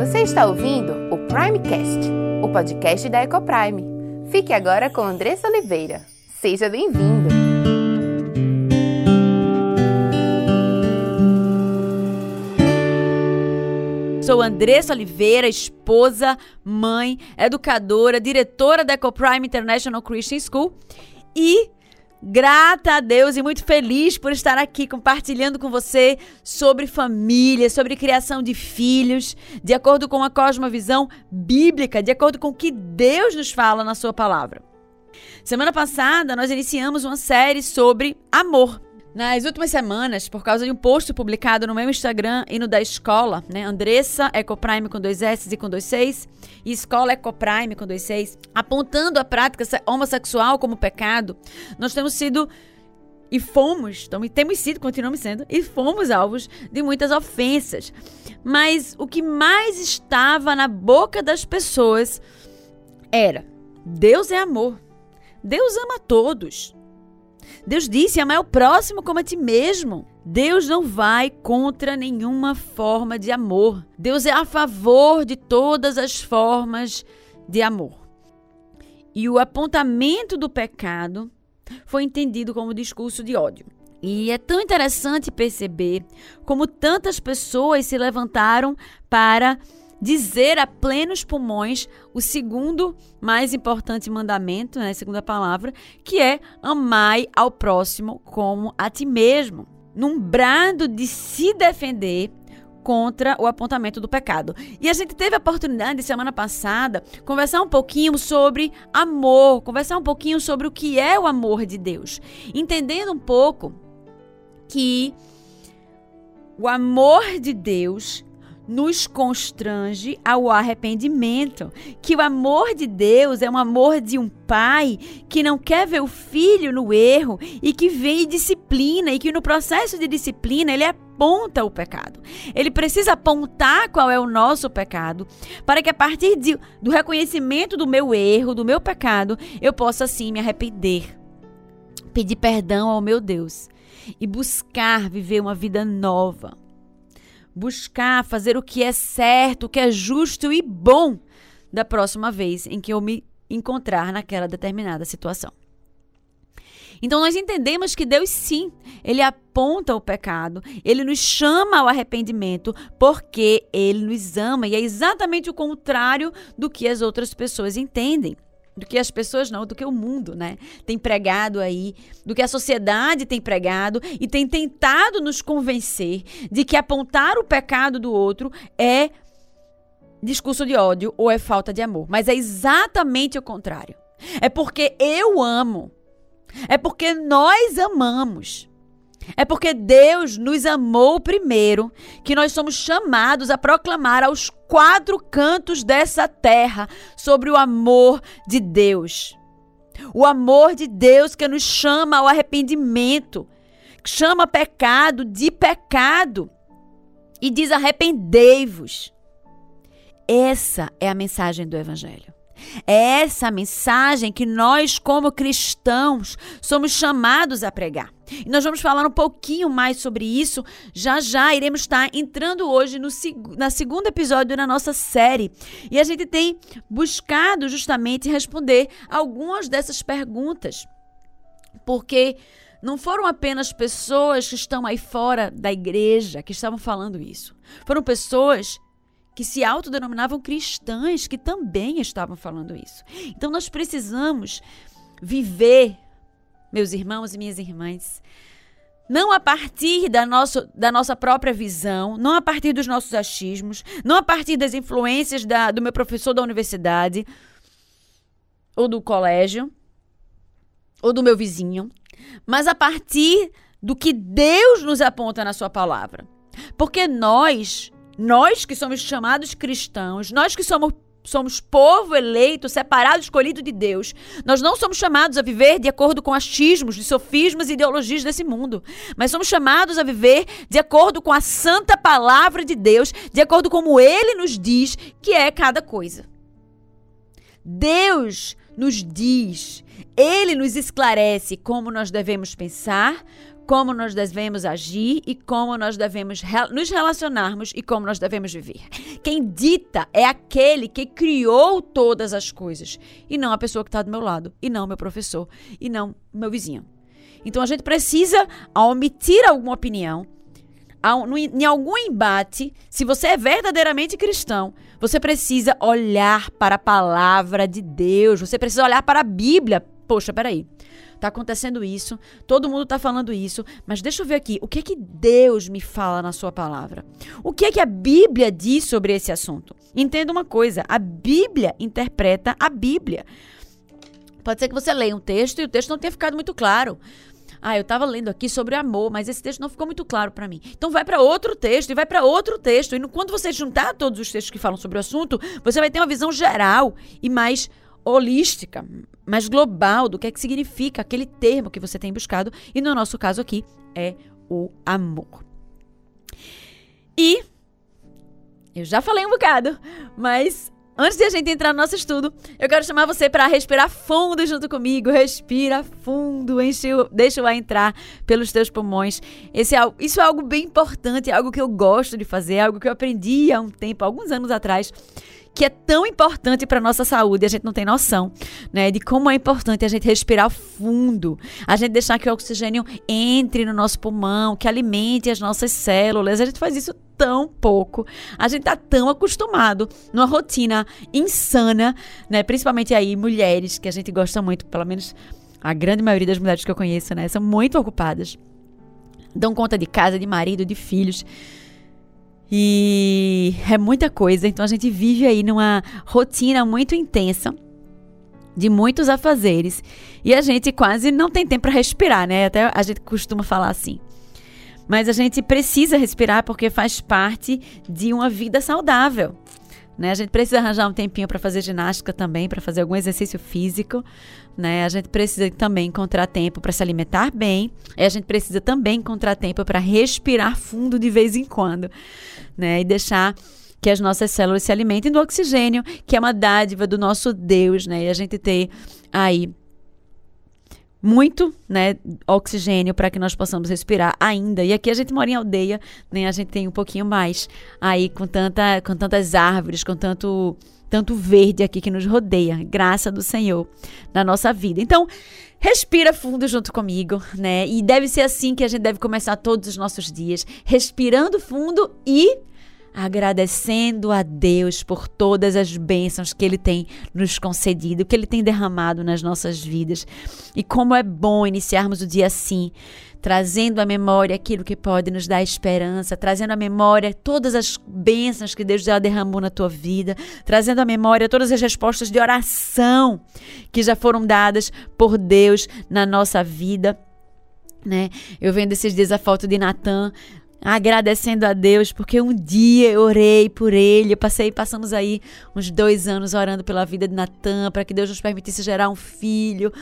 Você está ouvindo o Primecast, o podcast da Ecoprime. Fique agora com Andressa Oliveira. Seja bem-vindo! Sou Andressa Oliveira, esposa, mãe, educadora, diretora da Ecoprime International Christian School e Grata a Deus e muito feliz por estar aqui compartilhando com você sobre família, sobre criação de filhos, de acordo com a cosmovisão bíblica, de acordo com o que Deus nos fala na Sua palavra. Semana passada, nós iniciamos uma série sobre amor. Nas últimas semanas, por causa de um post publicado no meu Instagram e no da escola, né, Andressa Ecoprime com dois S e com dois seis, e Escola Ecoprime com dois seis, apontando a prática homossexual como pecado, nós temos sido e fomos, temos sido, continuamos sendo, e fomos alvos de muitas ofensas. Mas o que mais estava na boca das pessoas era: Deus é amor. Deus ama todos. Deus disse: amar o próximo como a ti mesmo. Deus não vai contra nenhuma forma de amor. Deus é a favor de todas as formas de amor. E o apontamento do pecado foi entendido como discurso de ódio. E é tão interessante perceber como tantas pessoas se levantaram para dizer a plenos pulmões o segundo mais importante mandamento, né, segunda palavra, que é amai ao próximo como a ti mesmo. Num brado de se defender contra o apontamento do pecado. E a gente teve a oportunidade, semana passada, conversar um pouquinho sobre amor, conversar um pouquinho sobre o que é o amor de Deus, entendendo um pouco que o amor de Deus nos constrange ao arrependimento. Que o amor de Deus é um amor de um pai que não quer ver o filho no erro e que vem e disciplina, e que no processo de disciplina ele aponta o pecado. Ele precisa apontar qual é o nosso pecado, para que a partir de, do reconhecimento do meu erro, do meu pecado, eu possa assim me arrepender, pedir perdão ao meu Deus e buscar viver uma vida nova buscar fazer o que é certo, o que é justo e bom da próxima vez em que eu me encontrar naquela determinada situação. Então nós entendemos que Deus sim, ele aponta o pecado, ele nos chama ao arrependimento porque ele nos ama e é exatamente o contrário do que as outras pessoas entendem do que as pessoas não, do que o mundo, né, tem pregado aí, do que a sociedade tem pregado e tem tentado nos convencer de que apontar o pecado do outro é discurso de ódio ou é falta de amor. Mas é exatamente o contrário. É porque eu amo. É porque nós amamos. É porque Deus nos amou primeiro que nós somos chamados a proclamar aos quatro cantos dessa terra sobre o amor de Deus. O amor de Deus que nos chama ao arrependimento, chama pecado de pecado e diz: arrependei-vos. Essa é a mensagem do Evangelho. É essa mensagem que nós, como cristãos, somos chamados a pregar. E nós vamos falar um pouquinho mais sobre isso. Já já iremos estar entrando hoje no na segundo episódio da nossa série. E a gente tem buscado justamente responder algumas dessas perguntas. Porque não foram apenas pessoas que estão aí fora da igreja que estavam falando isso. Foram pessoas que se autodenominavam cristãs que também estavam falando isso. Então nós precisamos viver, meus irmãos e minhas irmãs, não a partir da, nosso, da nossa própria visão, não a partir dos nossos achismos, não a partir das influências da, do meu professor da universidade ou do colégio ou do meu vizinho, mas a partir do que Deus nos aponta na sua palavra. Porque nós nós que somos chamados cristãos, nós que somos somos povo eleito, separado, escolhido de Deus. Nós não somos chamados a viver de acordo com achismos, de sofismas e ideologias desse mundo, mas somos chamados a viver de acordo com a santa palavra de Deus, de acordo com como ele nos diz que é cada coisa. Deus nos diz, ele nos esclarece como nós devemos pensar, como nós devemos agir e como nós devemos nos relacionarmos e como nós devemos viver. Quem dita é aquele que criou todas as coisas e não a pessoa que está do meu lado, e não meu professor, e não meu vizinho. Então a gente precisa, omitir alguma opinião, em algum embate, se você é verdadeiramente cristão, você precisa olhar para a palavra de Deus, você precisa olhar para a Bíblia. Poxa, peraí. Tá acontecendo isso, todo mundo tá falando isso, mas deixa eu ver aqui, o que é que Deus me fala na sua palavra? O que é que a Bíblia diz sobre esse assunto? Entenda uma coisa, a Bíblia interpreta a Bíblia. Pode ser que você leia um texto e o texto não tenha ficado muito claro. Ah, eu estava lendo aqui sobre amor, mas esse texto não ficou muito claro para mim. Então vai para outro texto e vai para outro texto. E quando você juntar todos os textos que falam sobre o assunto, você vai ter uma visão geral e mais holística, mais global do que é que significa aquele termo que você tem buscado. E no nosso caso aqui é o amor. E eu já falei um bocado, mas Antes de a gente entrar no nosso estudo, eu quero chamar você para respirar fundo junto comigo. Respira fundo, enche deixa o ar entrar pelos teus pulmões. Esse é, isso é algo bem importante, é algo que eu gosto de fazer, é algo que eu aprendi há um tempo, alguns anos atrás que é tão importante para nossa saúde, a gente não tem noção, né, de como é importante a gente respirar fundo, a gente deixar que o oxigênio entre no nosso pulmão, que alimente as nossas células. A gente faz isso tão pouco. A gente tá tão acostumado numa rotina insana, né, principalmente aí mulheres que a gente gosta muito, pelo menos a grande maioria das mulheres que eu conheço, né, são muito ocupadas. Dão conta de casa, de marido, de filhos. E é muita coisa, então a gente vive aí numa rotina muito intensa de muitos afazeres e a gente quase não tem tempo para respirar, né? Até a gente costuma falar assim. Mas a gente precisa respirar porque faz parte de uma vida saudável. Né? A gente precisa arranjar um tempinho para fazer ginástica também, para fazer algum exercício físico. Né? A gente precisa também encontrar tempo para se alimentar bem. E a gente precisa também encontrar tempo para respirar fundo de vez em quando né? E deixar que as nossas células se alimentem do oxigênio, que é uma dádiva do nosso Deus, né? E a gente ter aí muito, né, oxigênio para que nós possamos respirar ainda. E aqui a gente mora em aldeia, né? A gente tem um pouquinho mais aí com tanta com tantas árvores, com tanto tanto verde aqui que nos rodeia, graça do Senhor na nossa vida. Então, respira fundo junto comigo, né? E deve ser assim que a gente deve começar todos os nossos dias, respirando fundo e agradecendo a Deus por todas as bênçãos que Ele tem nos concedido, que Ele tem derramado nas nossas vidas. E como é bom iniciarmos o dia assim, trazendo à memória aquilo que pode nos dar esperança, trazendo à memória todas as bênçãos que Deus já derramou na tua vida, trazendo à memória todas as respostas de oração que já foram dadas por Deus na nossa vida. Né? Eu vendo esses dias a foto de Natan agradecendo a Deus, porque um dia eu orei por ele, eu passei, passamos aí uns dois anos orando pela vida de Natan, para que Deus nos permitisse gerar um filho,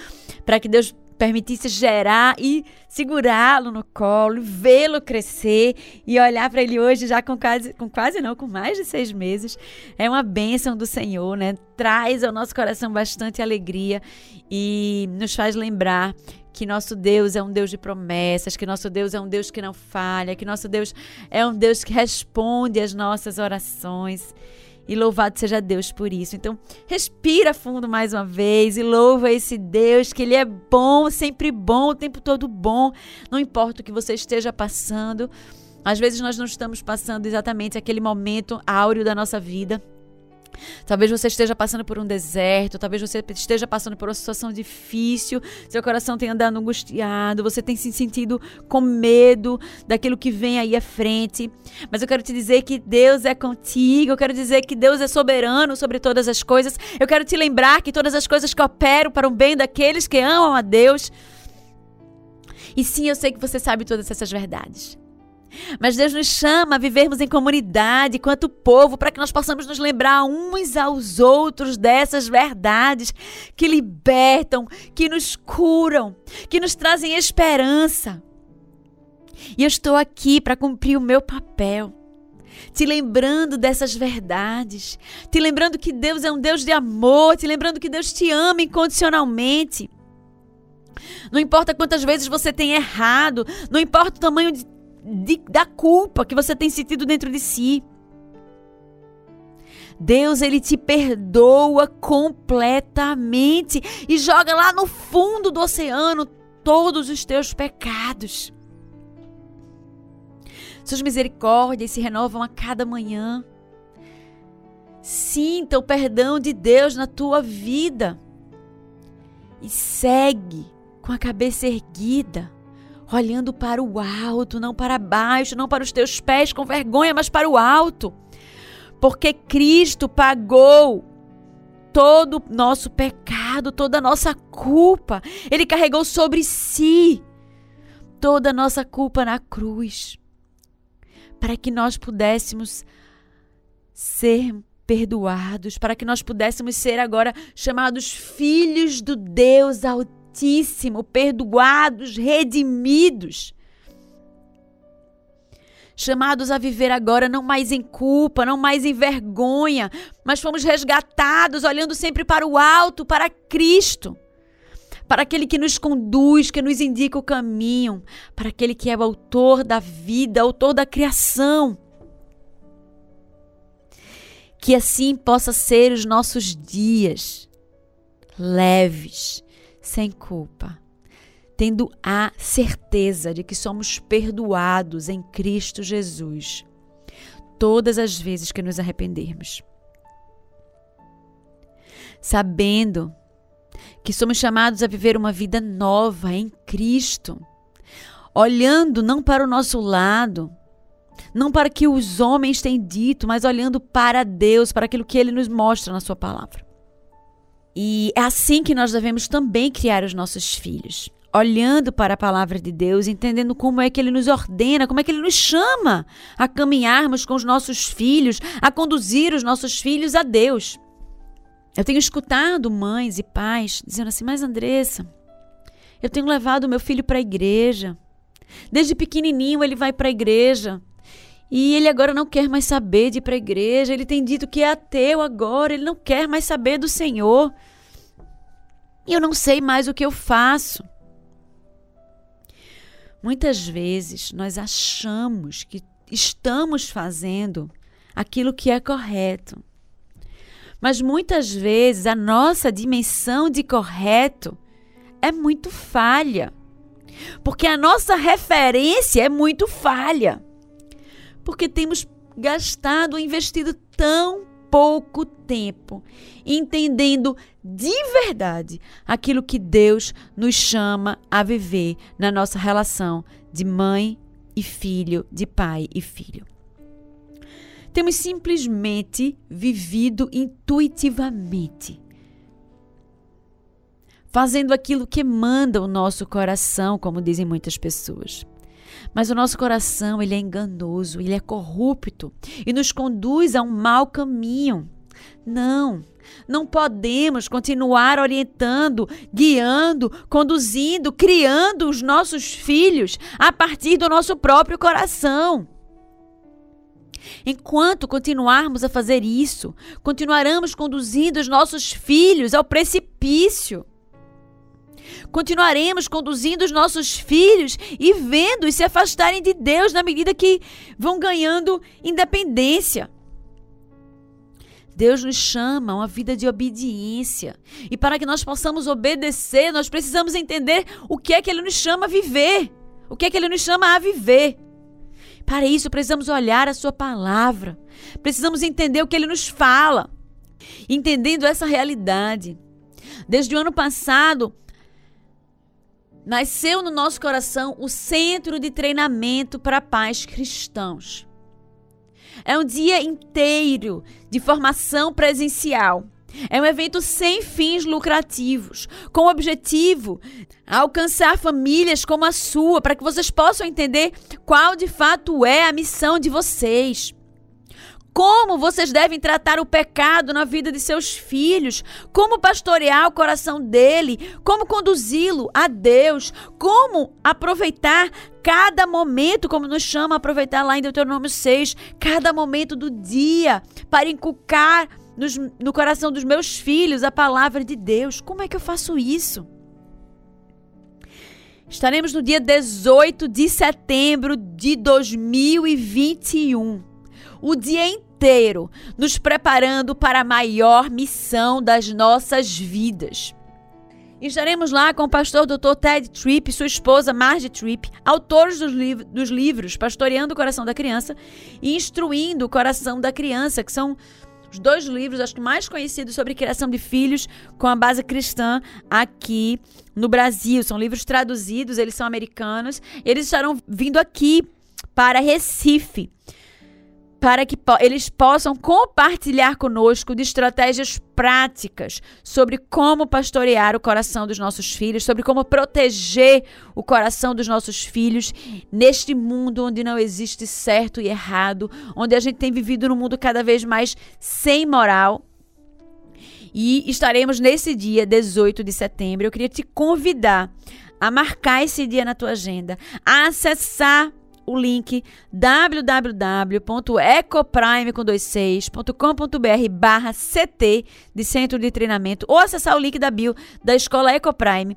para que Deus permitisse gerar e segurá-lo no colo, vê-lo crescer e olhar para ele hoje já com quase, com quase não, com mais de seis meses. É uma bênção do Senhor, né? Traz ao nosso coração bastante alegria e nos faz lembrar que nosso Deus é um Deus de promessas, que nosso Deus é um Deus que não falha, que nosso Deus é um Deus que responde às nossas orações. E louvado seja Deus por isso. Então, respira fundo mais uma vez e louva esse Deus, que Ele é bom, sempre bom, o tempo todo bom. Não importa o que você esteja passando. Às vezes nós não estamos passando exatamente aquele momento áureo da nossa vida. Talvez você esteja passando por um deserto, talvez você esteja passando por uma situação difícil, seu coração tenha andado angustiado, você tem se sentido com medo daquilo que vem aí à frente. Mas eu quero te dizer que Deus é contigo, eu quero dizer que Deus é soberano sobre todas as coisas. Eu quero te lembrar que todas as coisas que operam para o bem daqueles que amam a Deus. E sim, eu sei que você sabe todas essas verdades. Mas Deus nos chama a vivermos em comunidade, quanto povo, para que nós possamos nos lembrar uns aos outros dessas verdades que libertam, que nos curam, que nos trazem esperança. E eu estou aqui para cumprir o meu papel, te lembrando dessas verdades, te lembrando que Deus é um Deus de amor, te lembrando que Deus te ama incondicionalmente. Não importa quantas vezes você tem errado, não importa o tamanho de, de, da culpa que você tem sentido dentro de si. Deus, ele te perdoa completamente e joga lá no fundo do oceano todos os teus pecados. Suas misericórdias se renovam a cada manhã. Sinta o perdão de Deus na tua vida. E segue com a cabeça erguida, olhando para o alto, não para baixo, não para os teus pés com vergonha, mas para o alto. Porque Cristo pagou todo o nosso pecado, toda a nossa culpa. Ele carregou sobre si toda a nossa culpa na cruz. Para que nós pudéssemos ser perdoados, para que nós pudéssemos ser agora chamados filhos do Deus Altíssimo, perdoados, redimidos chamados a viver agora não mais em culpa, não mais em vergonha, mas fomos resgatados olhando sempre para o alto, para Cristo. Para aquele que nos conduz, que nos indica o caminho, para aquele que é o autor da vida, autor da criação. Que assim possa ser os nossos dias leves, sem culpa tendo a certeza de que somos perdoados em Cristo Jesus, todas as vezes que nos arrependermos. Sabendo que somos chamados a viver uma vida nova em Cristo, olhando não para o nosso lado, não para o que os homens têm dito, mas olhando para Deus, para aquilo que Ele nos mostra na Sua palavra. E é assim que nós devemos também criar os nossos filhos olhando para a palavra de Deus, entendendo como é que ele nos ordena, como é que ele nos chama a caminharmos com os nossos filhos, a conduzir os nossos filhos a Deus. Eu tenho escutado mães e pais dizendo assim: Mas Andressa, eu tenho levado meu filho para a igreja. Desde pequenininho ele vai para a igreja. E ele agora não quer mais saber de ir para a igreja. Ele tem dito que é ateu agora. Ele não quer mais saber do Senhor. E eu não sei mais o que eu faço. Muitas vezes nós achamos que estamos fazendo aquilo que é correto. Mas muitas vezes a nossa dimensão de correto é muito falha. Porque a nossa referência é muito falha. Porque temos gastado, investido tão pouco tempo entendendo de verdade aquilo que Deus nos chama a viver na nossa relação de mãe e filho, de pai e filho. Temos simplesmente vivido intuitivamente, fazendo aquilo que manda o nosso coração, como dizem muitas pessoas. Mas o nosso coração, ele é enganoso, ele é corrupto e nos conduz a um mau caminho. Não, não podemos continuar orientando, guiando, conduzindo, criando os nossos filhos a partir do nosso próprio coração. Enquanto continuarmos a fazer isso, continuaremos conduzindo os nossos filhos ao precipício. Continuaremos conduzindo os nossos filhos e vendo-os se afastarem de Deus na medida que vão ganhando independência. Deus nos chama a uma vida de obediência. E para que nós possamos obedecer, nós precisamos entender o que é que Ele nos chama a viver. O que é que Ele nos chama a viver. Para isso, precisamos olhar a Sua palavra. Precisamos entender o que Ele nos fala. Entendendo essa realidade. Desde o ano passado, nasceu no nosso coração o Centro de Treinamento para Pais Cristãos. É um dia inteiro de formação presencial. É um evento sem fins lucrativos, com o objetivo alcançar famílias como a sua, para que vocês possam entender qual de fato é a missão de vocês como vocês devem tratar o pecado na vida de seus filhos, como pastorear o coração dele, como conduzi-lo a Deus, como aproveitar cada momento, como nos chama aproveitar lá em Deuteronômio 6, cada momento do dia para inculcar nos, no coração dos meus filhos a palavra de Deus. Como é que eu faço isso? Estaremos no dia 18 de setembro de 2021. O dia inteiro nos preparando para a maior missão das nossas vidas. Estaremos lá com o pastor Dr. Ted Tripp e sua esposa Margie Tripp, autores dos, liv dos livros Pastoreando o Coração da Criança e Instruindo o Coração da Criança, que são os dois livros, acho que mais conhecidos sobre criação de filhos com a base cristã aqui no Brasil. São livros traduzidos, eles são americanos. Eles estarão vindo aqui para Recife para que po eles possam compartilhar conosco de estratégias práticas sobre como pastorear o coração dos nossos filhos, sobre como proteger o coração dos nossos filhos neste mundo onde não existe certo e errado, onde a gente tem vivido num mundo cada vez mais sem moral. E estaremos nesse dia 18 de setembro. Eu queria te convidar a marcar esse dia na tua agenda, a acessar o link www.ecoprime.com.br barra CT de Centro de Treinamento ou acessar o link da bio da Escola Ecoprime.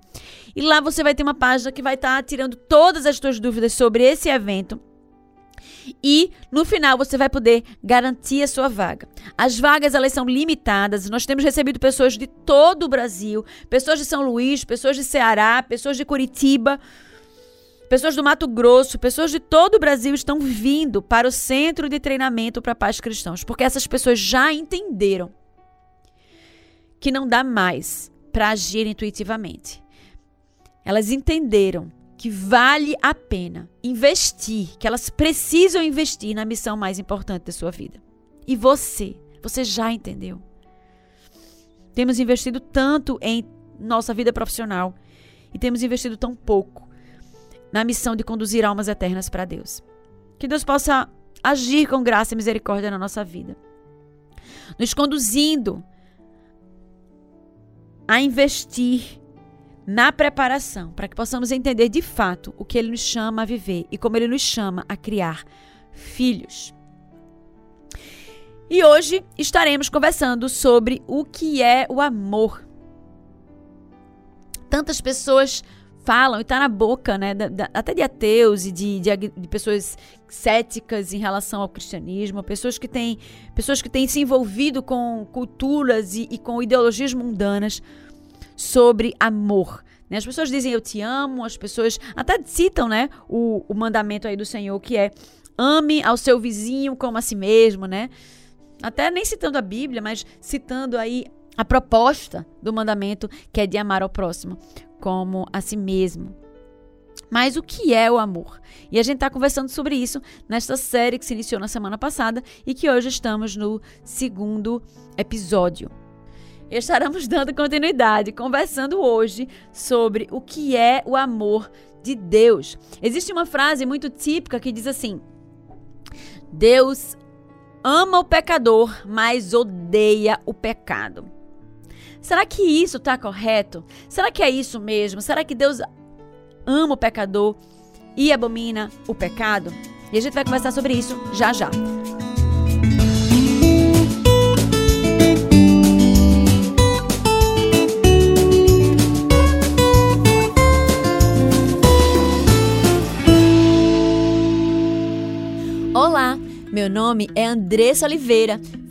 E lá você vai ter uma página que vai estar tá tirando todas as suas dúvidas sobre esse evento. E no final você vai poder garantir a sua vaga. As vagas elas são limitadas. Nós temos recebido pessoas de todo o Brasil, pessoas de São Luís, pessoas de Ceará, pessoas de Curitiba. Pessoas do Mato Grosso, pessoas de todo o Brasil estão vindo para o Centro de Treinamento para Pais Cristãos, porque essas pessoas já entenderam que não dá mais para agir intuitivamente. Elas entenderam que vale a pena investir, que elas precisam investir na missão mais importante da sua vida. E você, você já entendeu. Temos investido tanto em nossa vida profissional e temos investido tão pouco na missão de conduzir almas eternas para Deus. Que Deus possa agir com graça e misericórdia na nossa vida, nos conduzindo a investir na preparação para que possamos entender de fato o que Ele nos chama a viver e como Ele nos chama a criar filhos. E hoje estaremos conversando sobre o que é o amor. Tantas pessoas falam e está na boca, né, da, da, até de ateus e de, de, de, pessoas céticas em relação ao cristianismo, pessoas que têm, pessoas que têm se envolvido com culturas e, e com ideologias mundanas sobre amor. Né? As pessoas dizem eu te amo, as pessoas até citam, né, o, o mandamento aí do Senhor que é ame ao seu vizinho como a si mesmo, né? Até nem citando a Bíblia, mas citando aí a proposta do mandamento que é de amar ao próximo como a si mesmo. Mas o que é o amor? E a gente está conversando sobre isso nesta série que se iniciou na semana passada e que hoje estamos no segundo episódio. E estaremos dando continuidade, conversando hoje sobre o que é o amor de Deus. Existe uma frase muito típica que diz assim: Deus ama o pecador, mas odeia o pecado. Será que isso está correto? Será que é isso mesmo? Será que Deus ama o pecador e abomina o pecado? E a gente vai conversar sobre isso já já. Olá, meu nome é Andressa Oliveira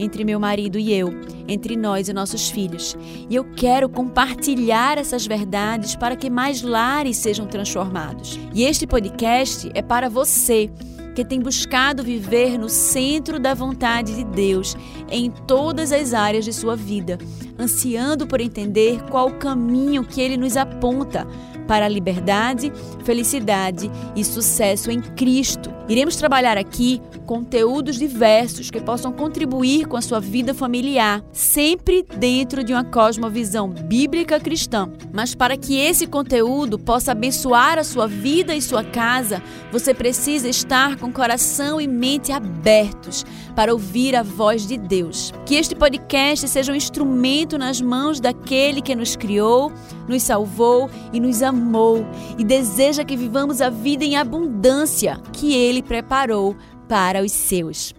entre meu marido e eu, entre nós e nossos filhos. E eu quero compartilhar essas verdades para que mais lares sejam transformados. E este podcast é para você que tem buscado viver no centro da vontade de Deus em todas as áreas de sua vida, ansiando por entender qual o caminho que ele nos aponta para a liberdade, felicidade e sucesso em Cristo. Iremos trabalhar aqui conteúdos diversos que possam contribuir com a sua vida familiar, sempre dentro de uma cosmovisão bíblica cristã. Mas para que esse conteúdo possa abençoar a sua vida e sua casa, você precisa estar com coração e mente abertos para ouvir a voz de Deus. Que este podcast seja um instrumento nas mãos daquele que nos criou, nos salvou e nos amou e deseja que vivamos a vida em abundância que ele preparou para os seus.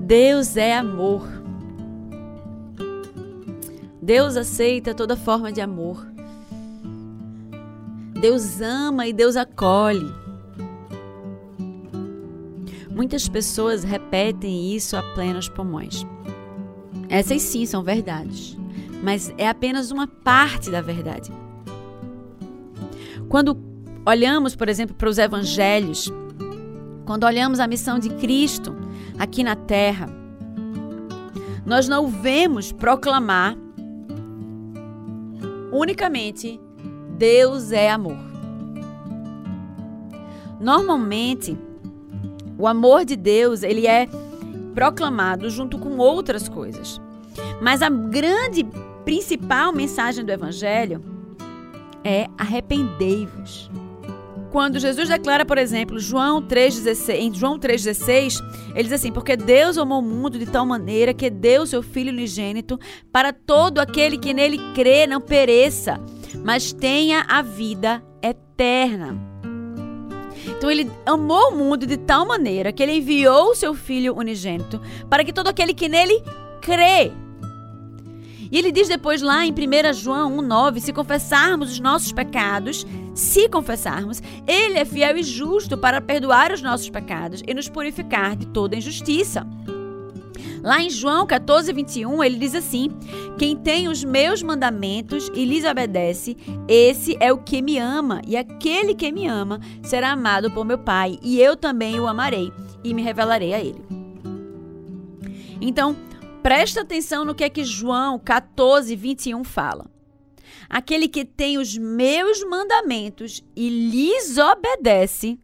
Deus é amor. Deus aceita toda forma de amor. Deus ama e Deus acolhe. Muitas pessoas repetem isso a plenos pulmões. Essas sim são verdades, mas é apenas uma parte da verdade. Quando olhamos, por exemplo, para os evangelhos, quando olhamos a missão de Cristo aqui na terra, nós não vemos proclamar unicamente Deus é amor. Normalmente, o amor de Deus, ele é proclamado junto com outras coisas. Mas a grande principal mensagem do evangelho é arrependei-vos. Quando Jesus declara, por exemplo, João 3,16, em João 3,16, ele diz assim: Porque Deus amou o mundo de tal maneira que deu seu Filho unigênito para todo aquele que nele crê não pereça, mas tenha a vida eterna. Então ele amou o mundo de tal maneira que ele enviou o seu filho unigênito para que todo aquele que nele crê. E ele diz depois lá em 1 João 1,9: se confessarmos os nossos pecados, se confessarmos, ele é fiel e justo para perdoar os nossos pecados e nos purificar de toda injustiça. Lá em João 14, 21, ele diz assim: Quem tem os meus mandamentos e lhes obedece, esse é o que me ama, e aquele que me ama será amado por meu Pai, e eu também o amarei e me revelarei a ele. Então, presta atenção no que é que João 14, 21 fala. Aquele que tem os meus mandamentos e lhes obedece,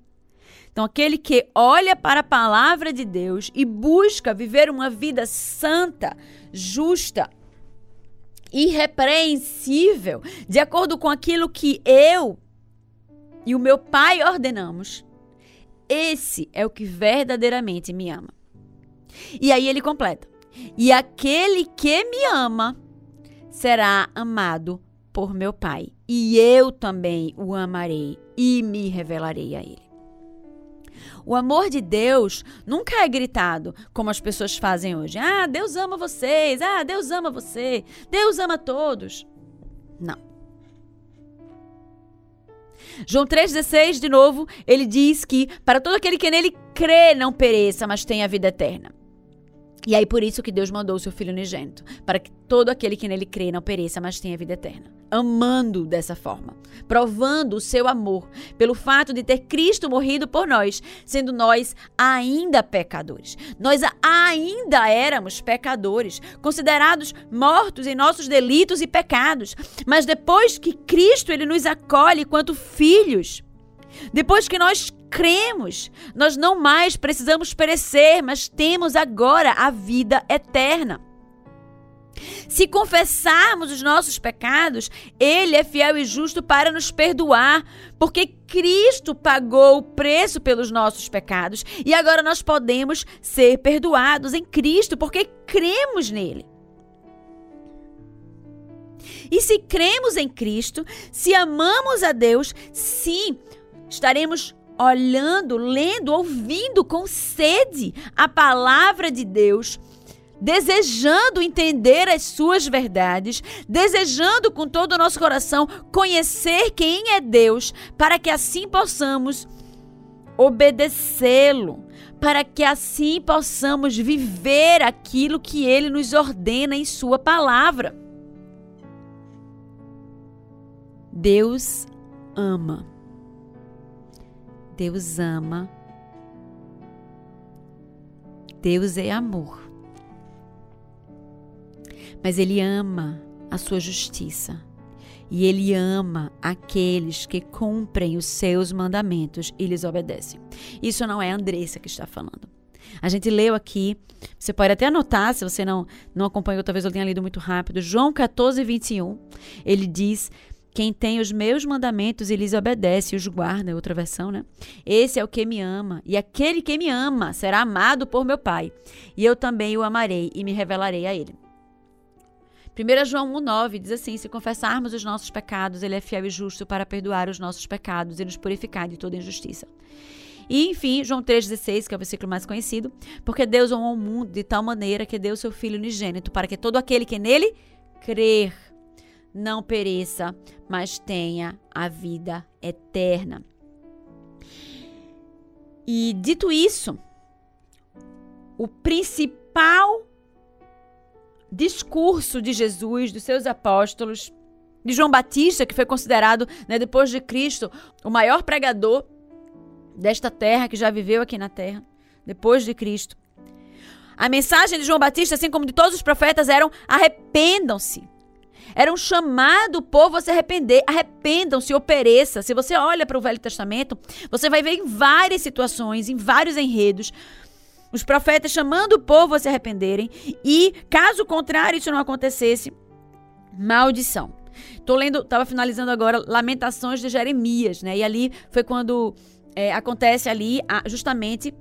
então, aquele que olha para a palavra de Deus e busca viver uma vida santa, justa, irrepreensível, de acordo com aquilo que eu e o meu Pai ordenamos, esse é o que verdadeiramente me ama. E aí ele completa: E aquele que me ama será amado por meu Pai, e eu também o amarei e me revelarei a ele. O amor de Deus nunca é gritado como as pessoas fazem hoje. Ah, Deus ama vocês. Ah, Deus ama você. Deus ama todos. Não. João 3,16, de novo, ele diz que para todo aquele que nele crê não pereça, mas tenha vida eterna. E aí por isso que Deus mandou o seu filho unigênito, para que todo aquele que nele crê não pereça, mas tenha vida eterna. Amando dessa forma, provando o seu amor pelo fato de ter Cristo morrido por nós, sendo nós ainda pecadores. Nós ainda éramos pecadores, considerados mortos em nossos delitos e pecados, mas depois que Cristo ele nos acolhe quanto filhos, depois que nós cremos. Nós não mais precisamos perecer, mas temos agora a vida eterna. Se confessarmos os nossos pecados, Ele é fiel e justo para nos perdoar, porque Cristo pagou o preço pelos nossos pecados e agora nós podemos ser perdoados em Cristo, porque cremos nele. E se cremos em Cristo, se amamos a Deus, sim, estaremos olhando, lendo, ouvindo com sede a palavra de Deus, desejando entender as suas verdades, desejando com todo o nosso coração conhecer quem é Deus, para que assim possamos obedecê-lo, para que assim possamos viver aquilo que ele nos ordena em sua palavra. Deus ama. Deus ama. Deus é amor. Mas Ele ama a sua justiça. E Ele ama aqueles que cumprem os seus mandamentos e lhes obedecem. Isso não é a Andressa que está falando. A gente leu aqui, você pode até anotar, se você não, não acompanhou, talvez eu tenha lido muito rápido. João 14, 21. Ele diz: Quem tem os meus mandamentos e lhes obedece, os guarda, é outra versão, né? Esse é o que me ama. E aquele que me ama será amado por meu Pai. E eu também o amarei e me revelarei a ele. 1 João 1,9 diz assim: Se confessarmos os nossos pecados, Ele é fiel e justo para perdoar os nossos pecados e nos purificar de toda injustiça. E, enfim, João 3,16, que é o versículo mais conhecido, porque Deus amou o mundo de tal maneira que deu seu Filho unigênito, para que todo aquele que nele crer não pereça, mas tenha a vida eterna. E dito isso, o principal discurso de Jesus, dos seus apóstolos, de João Batista, que foi considerado, né, depois de Cristo, o maior pregador desta terra, que já viveu aqui na terra, depois de Cristo. A mensagem de João Batista, assim como de todos os profetas, eram arrependam-se. Era um chamado o povo a se arrepender. Arrependam-se ou pereça. Se você olha para o Velho Testamento, você vai ver em várias situações, em vários enredos, os profetas chamando o povo a se arrependerem. E, caso contrário, isso não acontecesse, maldição. Tô lendo, estava finalizando agora Lamentações de Jeremias, né? E ali foi quando é, acontece ali justamente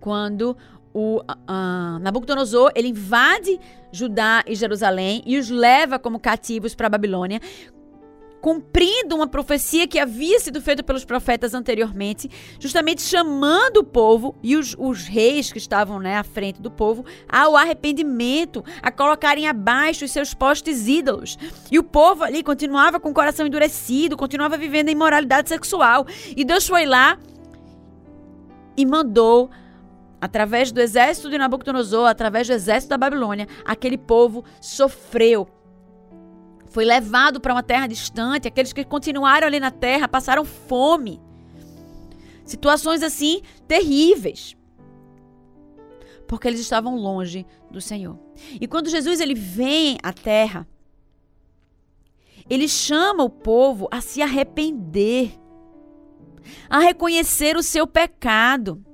quando o uh, Nabucodonosor ele invade Judá e Jerusalém e os leva como cativos para Babilônia cumprindo uma profecia que havia sido feita pelos profetas anteriormente, justamente chamando o povo e os, os reis que estavam né, à frente do povo ao arrependimento, a colocarem abaixo os seus postes ídolos. E o povo ali continuava com o coração endurecido, continuava vivendo imoralidade sexual. E Deus foi lá e mandou através do exército de Nabucodonosor, através do exército da Babilônia, aquele povo sofreu foi levado para uma terra distante, aqueles que continuaram ali na terra passaram fome. Situações assim terríveis. Porque eles estavam longe do Senhor. E quando Jesus ele vem à terra, ele chama o povo a se arrepender, a reconhecer o seu pecado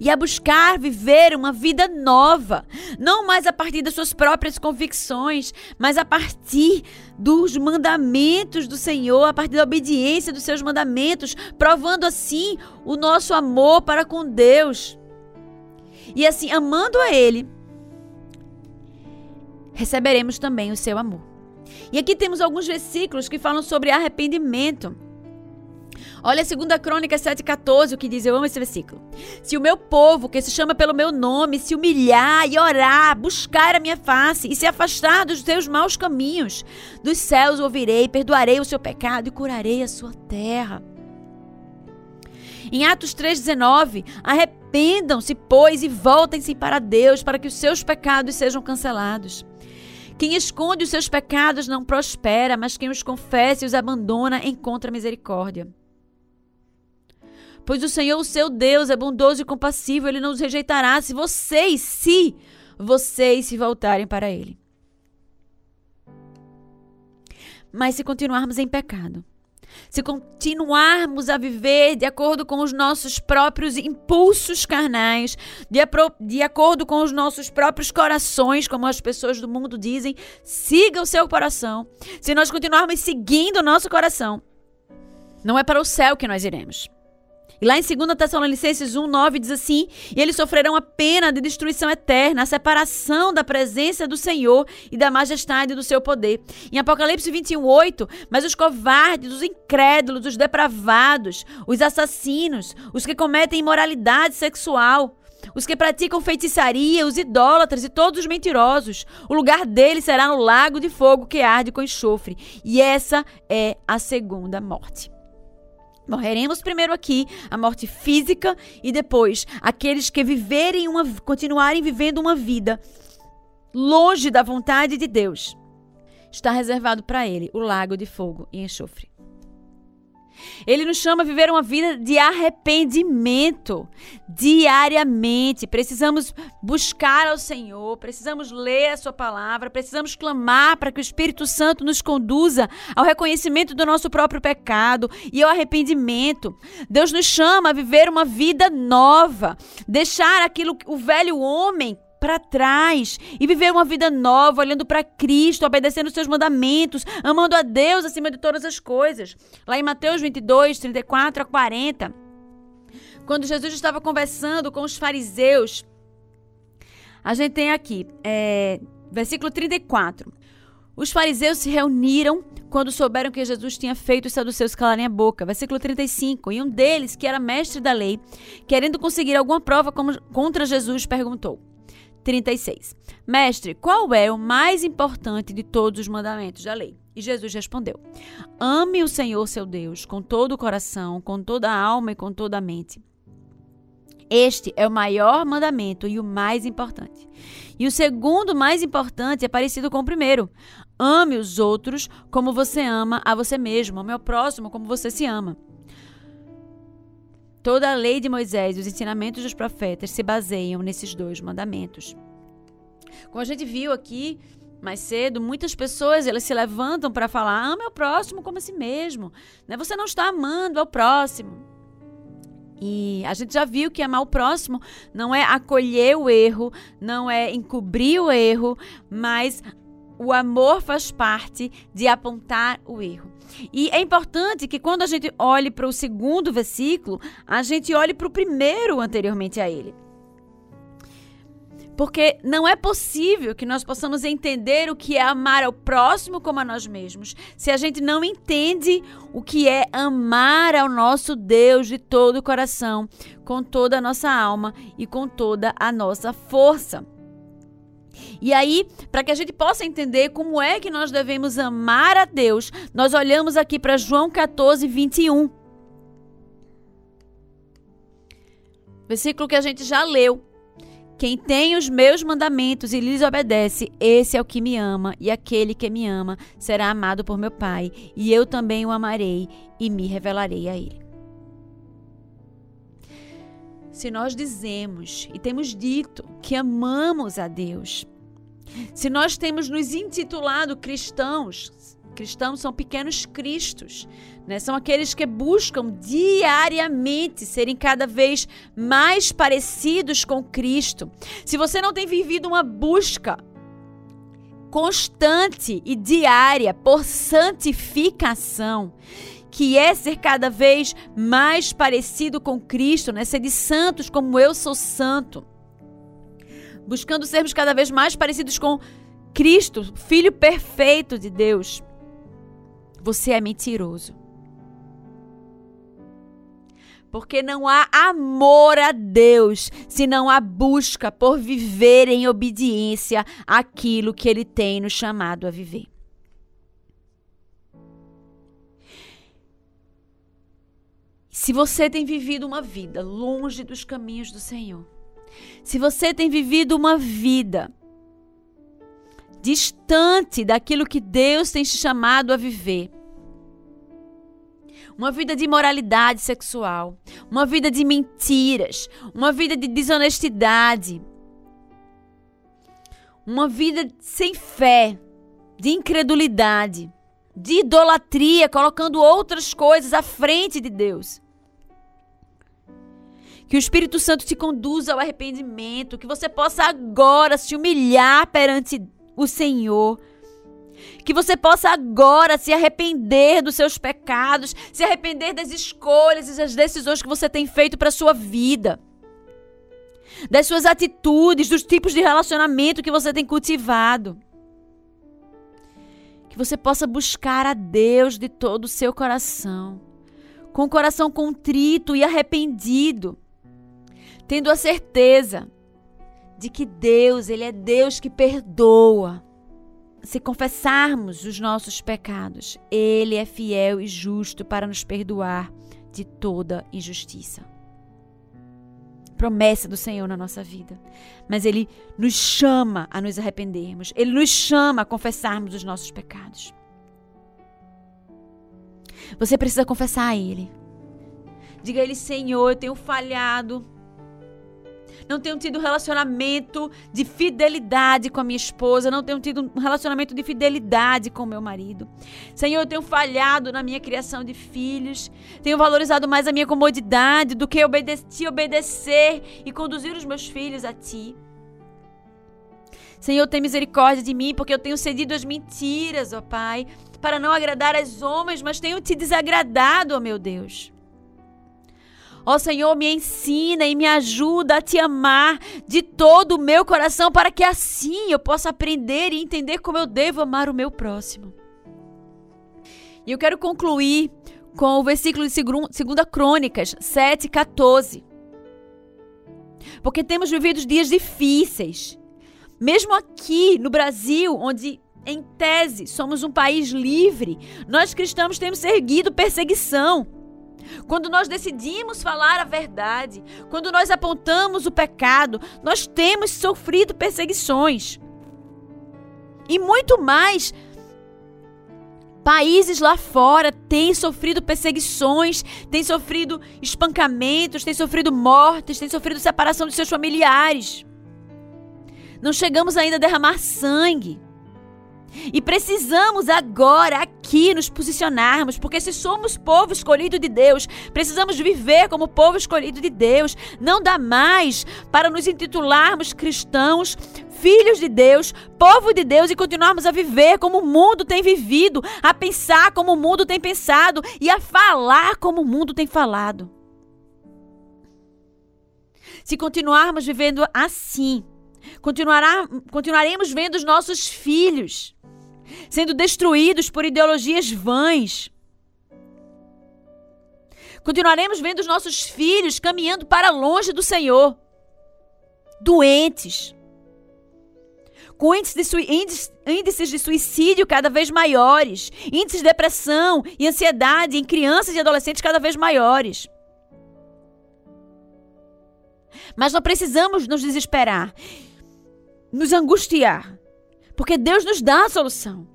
e a buscar viver uma vida nova, não mais a partir das suas próprias convicções, mas a partir dos mandamentos do Senhor, a partir da obediência dos seus mandamentos, provando assim o nosso amor para com Deus. E assim, amando a Ele, receberemos também o seu amor. E aqui temos alguns versículos que falam sobre arrependimento. Olha a 2 Crônica 7,14, o que diz, eu amo esse versículo. Se o meu povo, que se chama pelo meu nome, se humilhar e orar, buscar a minha face e se afastar dos seus maus caminhos, dos céus ouvirei, perdoarei o seu pecado e curarei a sua terra. Em Atos 3,19, arrependam-se, pois, e voltem-se para Deus, para que os seus pecados sejam cancelados. Quem esconde os seus pecados não prospera, mas quem os confessa e os abandona encontra misericórdia. Pois o Senhor, o seu Deus, é bondoso e compassivo, ele não os rejeitará se vocês, se vocês se voltarem para ele. Mas se continuarmos em pecado, se continuarmos a viver de acordo com os nossos próprios impulsos carnais, de, de, acordo com os nossos próprios corações, como as pessoas do mundo dizem, siga o seu coração. Se nós continuarmos seguindo o nosso coração, não é para o céu que nós iremos. E lá em 2 Tessalonicenses 1, 9 diz assim: E eles sofrerão a pena de destruição eterna, a separação da presença do Senhor e da majestade do seu poder. Em Apocalipse 21, 8: Mas os covardes, os incrédulos, os depravados, os assassinos, os que cometem imoralidade sexual, os que praticam feitiçaria, os idólatras e todos os mentirosos. O lugar deles será no lago de fogo que arde com enxofre. E essa é a segunda morte. Morreremos primeiro aqui, a morte física, e depois aqueles que viverem uma, continuarem vivendo uma vida longe da vontade de Deus. Está reservado para ele o lago de fogo e enxofre. Ele nos chama a viver uma vida de arrependimento diariamente. Precisamos buscar ao Senhor, precisamos ler a Sua palavra, precisamos clamar para que o Espírito Santo nos conduza ao reconhecimento do nosso próprio pecado e ao arrependimento. Deus nos chama a viver uma vida nova, deixar aquilo, o velho homem para trás e viver uma vida nova, olhando para Cristo, obedecendo os seus mandamentos, amando a Deus acima de todas as coisas. Lá em Mateus 22, 34 a 40, quando Jesus estava conversando com os fariseus, a gente tem aqui, é, versículo 34. Os fariseus se reuniram quando souberam que Jesus tinha feito os saduceus calarem a boca. Versículo 35. E um deles, que era mestre da lei, querendo conseguir alguma prova contra Jesus, perguntou: 36. Mestre, qual é o mais importante de todos os mandamentos da lei? E Jesus respondeu: Ame o Senhor seu Deus com todo o coração, com toda a alma e com toda a mente. Este é o maior mandamento e o mais importante. E o segundo mais importante é parecido com o primeiro. Ame os outros como você ama a você mesmo. Ame ao próximo como você se ama. Toda a lei de Moisés e os ensinamentos dos profetas se baseiam nesses dois mandamentos. Como a gente viu aqui mais cedo, muitas pessoas elas se levantam para falar: ame o próximo como a si mesmo. Né? Você não está amando ao próximo. E a gente já viu que amar o próximo não é acolher o erro, não é encobrir o erro, mas o amor faz parte de apontar o erro. E é importante que quando a gente olhe para o segundo versículo, a gente olhe para o primeiro anteriormente a ele. Porque não é possível que nós possamos entender o que é amar ao próximo como a nós mesmos, se a gente não entende o que é amar ao nosso Deus de todo o coração, com toda a nossa alma e com toda a nossa força. E aí, para que a gente possa entender como é que nós devemos amar a Deus, nós olhamos aqui para João 14, 21. Versículo que a gente já leu. Quem tem os meus mandamentos e lhes obedece, esse é o que me ama, e aquele que me ama será amado por meu Pai, e eu também o amarei e me revelarei a ele. Se nós dizemos e temos dito que amamos a Deus, se nós temos nos intitulado cristãos, cristãos são pequenos cristos, né? São aqueles que buscam diariamente serem cada vez mais parecidos com Cristo. Se você não tem vivido uma busca constante e diária por santificação, que é ser cada vez mais parecido com Cristo, né? Ser de santos como eu sou santo. Buscando sermos cada vez mais parecidos com Cristo, Filho perfeito de Deus. Você é mentiroso. Porque não há amor a Deus se não há busca por viver em obediência àquilo que Ele tem nos chamado a viver. Se você tem vivido uma vida longe dos caminhos do Senhor, se você tem vivido uma vida distante daquilo que Deus tem te chamado a viver, uma vida de imoralidade sexual, uma vida de mentiras, uma vida de desonestidade, uma vida sem fé, de incredulidade, de idolatria, colocando outras coisas à frente de Deus. Que o Espírito Santo te conduza ao arrependimento, que você possa agora se humilhar perante o Senhor que você possa agora se arrepender dos seus pecados, se arrepender das escolhas e das decisões que você tem feito para sua vida. Das suas atitudes, dos tipos de relacionamento que você tem cultivado. Que você possa buscar a Deus de todo o seu coração, com o coração contrito e arrependido, tendo a certeza de que Deus, ele é Deus que perdoa se confessarmos os nossos pecados, Ele é fiel e justo para nos perdoar de toda injustiça. Promessa do Senhor na nossa vida. Mas Ele nos chama a nos arrependermos. Ele nos chama a confessarmos os nossos pecados. Você precisa confessar a Ele. Diga a Ele, Senhor, eu tenho falhado. Não tenho tido relacionamento de fidelidade com a minha esposa. Não tenho tido um relacionamento de fidelidade com o meu marido. Senhor, eu tenho falhado na minha criação de filhos. Tenho valorizado mais a minha comodidade do que obede te obedecer e conduzir os meus filhos a Ti. Senhor, tem misericórdia de mim, porque eu tenho cedido às mentiras, ó Pai, para não agradar aos homens, mas tenho te desagradado, ó meu Deus. Ó Senhor, me ensina e me ajuda a te amar de todo o meu coração, para que assim eu possa aprender e entender como eu devo amar o meu próximo. E eu quero concluir com o versículo de 2 Crônicas 7, 14. Porque temos vivido dias difíceis. Mesmo aqui no Brasil, onde em tese somos um país livre, nós cristãos temos erguido perseguição. Quando nós decidimos falar a verdade, quando nós apontamos o pecado, nós temos sofrido perseguições. E muito mais Países lá fora têm sofrido perseguições, têm sofrido espancamentos, têm sofrido mortes, têm sofrido separação de seus familiares. Não chegamos ainda a derramar sangue. E precisamos agora aqui nos posicionarmos, porque se somos povo escolhido de Deus, precisamos viver como povo escolhido de Deus. Não dá mais para nos intitularmos cristãos, filhos de Deus, povo de Deus e continuarmos a viver como o mundo tem vivido, a pensar como o mundo tem pensado e a falar como o mundo tem falado. Se continuarmos vivendo assim, Continuará, continuaremos vendo os nossos filhos sendo destruídos por ideologias vãs. Continuaremos vendo os nossos filhos caminhando para longe do Senhor, doentes, com índices de, índices de suicídio cada vez maiores, índices de depressão e ansiedade em crianças e adolescentes cada vez maiores. Mas não precisamos nos desesperar nos angustiar. Porque Deus nos dá a solução.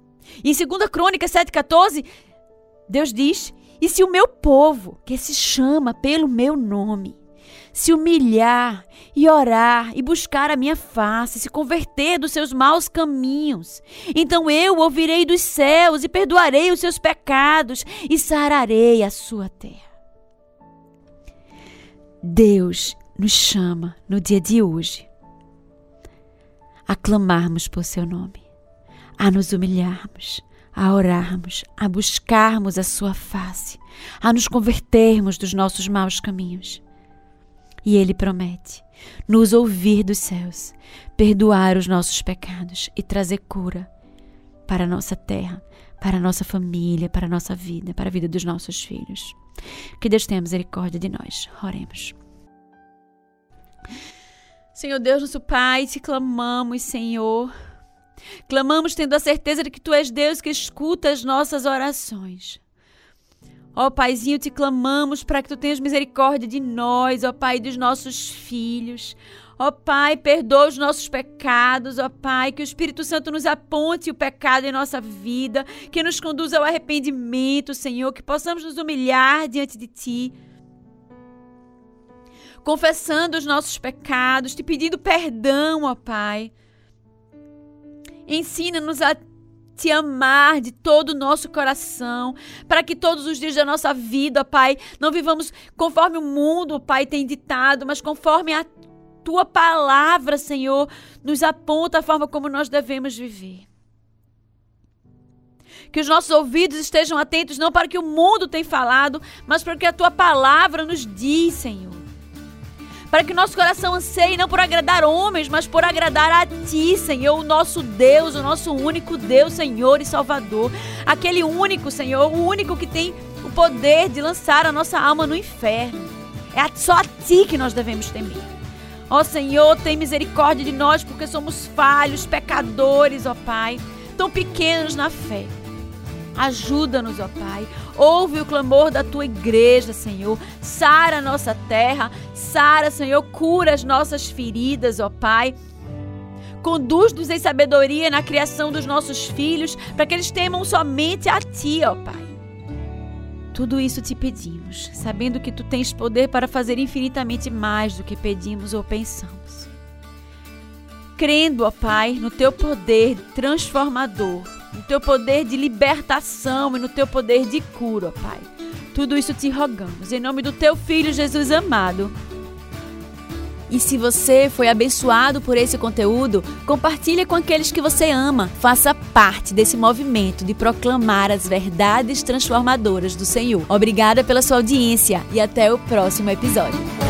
Em 2 Crônica 7,14, Deus diz: E se o meu povo, que se chama pelo meu nome, se humilhar e orar e buscar a minha face, se converter dos seus maus caminhos, então eu ouvirei dos céus e perdoarei os seus pecados e sararei a sua terra. Deus nos chama no dia de hoje a clamarmos por seu nome, a nos humilharmos, a orarmos, a buscarmos a sua face, a nos convertermos dos nossos maus caminhos. E ele promete nos ouvir dos céus, perdoar os nossos pecados e trazer cura para a nossa terra, para a nossa família, para a nossa vida, para a vida dos nossos filhos. Que Deus tenha misericórdia de nós. Oremos. Senhor Deus, nosso Pai, te clamamos, Senhor. Clamamos tendo a certeza de que Tu és Deus que escuta as nossas orações. Ó Paizinho, te clamamos para que Tu tenhas misericórdia de nós, ó Pai, dos nossos filhos. Ó Pai, perdoa os nossos pecados, ó Pai, que o Espírito Santo nos aponte o pecado em nossa vida, que nos conduza ao arrependimento, Senhor, que possamos nos humilhar diante de Ti confessando os nossos pecados, te pedindo perdão, ó Pai. Ensina-nos a te amar de todo o nosso coração, para que todos os dias da nossa vida, Pai, não vivamos conforme o mundo, Pai, tem ditado, mas conforme a tua palavra, Senhor, nos aponta a forma como nós devemos viver. Que os nossos ouvidos estejam atentos não para o que o mundo tem falado, mas para o que a tua palavra nos diz, Senhor para que nosso coração anseie não por agradar homens, mas por agradar a Ti, Senhor, o nosso Deus, o nosso único Deus, Senhor e Salvador. Aquele único, Senhor, o único que tem o poder de lançar a nossa alma no inferno. É só a Ti que nós devemos temer. Ó Senhor, tem misericórdia de nós, porque somos falhos, pecadores, ó Pai, tão pequenos na fé. Ajuda-nos, ó Pai. Ouve o clamor da tua igreja, Senhor. Sara a nossa terra. Sara, Senhor, cura as nossas feridas, ó Pai. Conduz-nos em sabedoria na criação dos nossos filhos, para que eles temam somente a Ti, ó Pai. Tudo isso te pedimos, sabendo que tu tens poder para fazer infinitamente mais do que pedimos ou pensamos. Crendo, ó Pai, no teu poder transformador, no teu poder de libertação e no teu poder de cura, Pai. Tudo isso te rogamos, em nome do teu Filho Jesus amado. E se você foi abençoado por esse conteúdo, compartilhe com aqueles que você ama. Faça parte desse movimento de proclamar as verdades transformadoras do Senhor. Obrigada pela sua audiência e até o próximo episódio.